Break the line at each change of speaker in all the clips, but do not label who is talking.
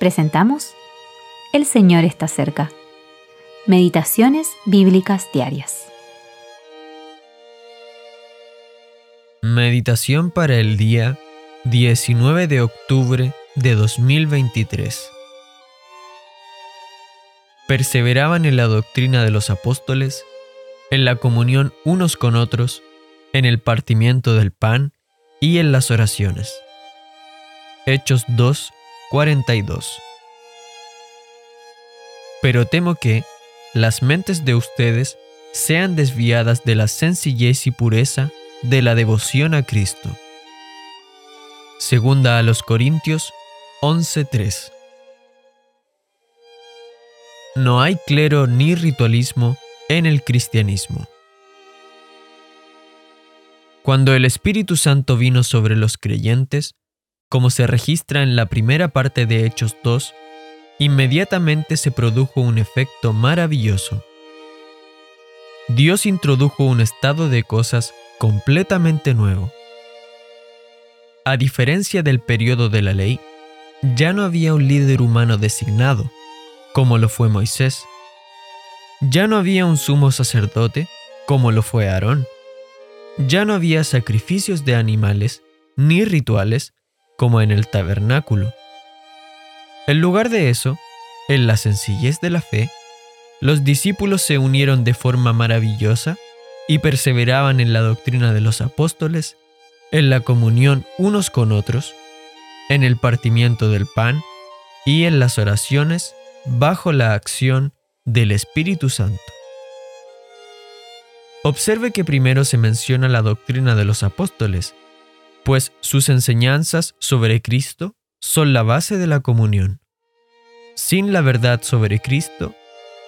presentamos El Señor está cerca. Meditaciones Bíblicas Diarias.
Meditación para el día 19 de octubre de 2023. Perseveraban en la doctrina de los apóstoles, en la comunión unos con otros, en el partimiento del pan y en las oraciones. Hechos 2, 42. Pero temo que las mentes de ustedes sean desviadas de la sencillez y pureza de la devoción a Cristo. Segunda a los Corintios 11:3. No hay clero ni ritualismo en el cristianismo. Cuando el Espíritu Santo vino sobre los creyentes, como se registra en la primera parte de Hechos 2, inmediatamente se produjo un efecto maravilloso. Dios introdujo un estado de cosas completamente nuevo. A diferencia del periodo de la ley, ya no había un líder humano designado, como lo fue Moisés. Ya no había un sumo sacerdote, como lo fue Aarón. Ya no había sacrificios de animales, ni rituales, como en el tabernáculo. En lugar de eso, en la sencillez de la fe, los discípulos se unieron de forma maravillosa y perseveraban en la doctrina de los apóstoles, en la comunión unos con otros, en el partimiento del pan y en las oraciones bajo la acción del Espíritu Santo. Observe que primero se menciona la doctrina de los apóstoles pues sus enseñanzas sobre Cristo son la base de la comunión. Sin la verdad sobre Cristo,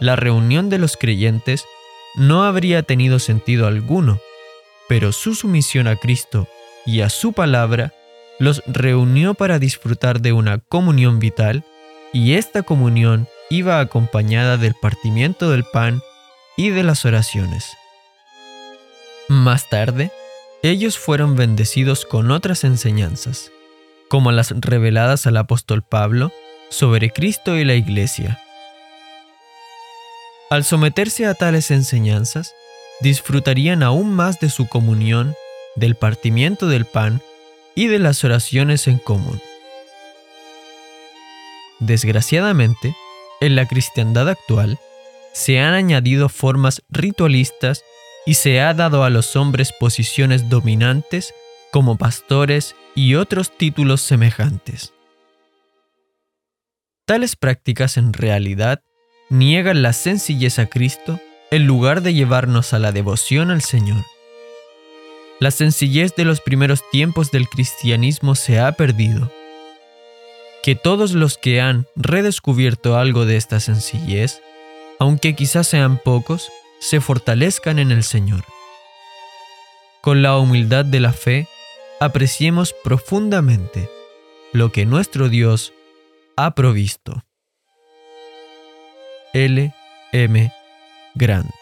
la reunión de los creyentes no habría tenido sentido alguno, pero su sumisión a Cristo y a su palabra los reunió para disfrutar de una comunión vital y esta comunión iba acompañada del partimiento del pan y de las oraciones. Más tarde, ellos fueron bendecidos con otras enseñanzas, como las reveladas al apóstol Pablo sobre Cristo y la Iglesia. Al someterse a tales enseñanzas, disfrutarían aún más de su comunión, del partimiento del pan y de las oraciones en común. Desgraciadamente, en la cristiandad actual, se han añadido formas ritualistas y se ha dado a los hombres posiciones dominantes como pastores y otros títulos semejantes. Tales prácticas en realidad niegan la sencillez a Cristo en lugar de llevarnos a la devoción al Señor. La sencillez de los primeros tiempos del cristianismo se ha perdido. Que todos los que han redescubierto algo de esta sencillez, aunque quizás sean pocos, se fortalezcan en el Señor. Con la humildad de la fe, apreciemos profundamente lo que nuestro Dios ha provisto. L. M. Grant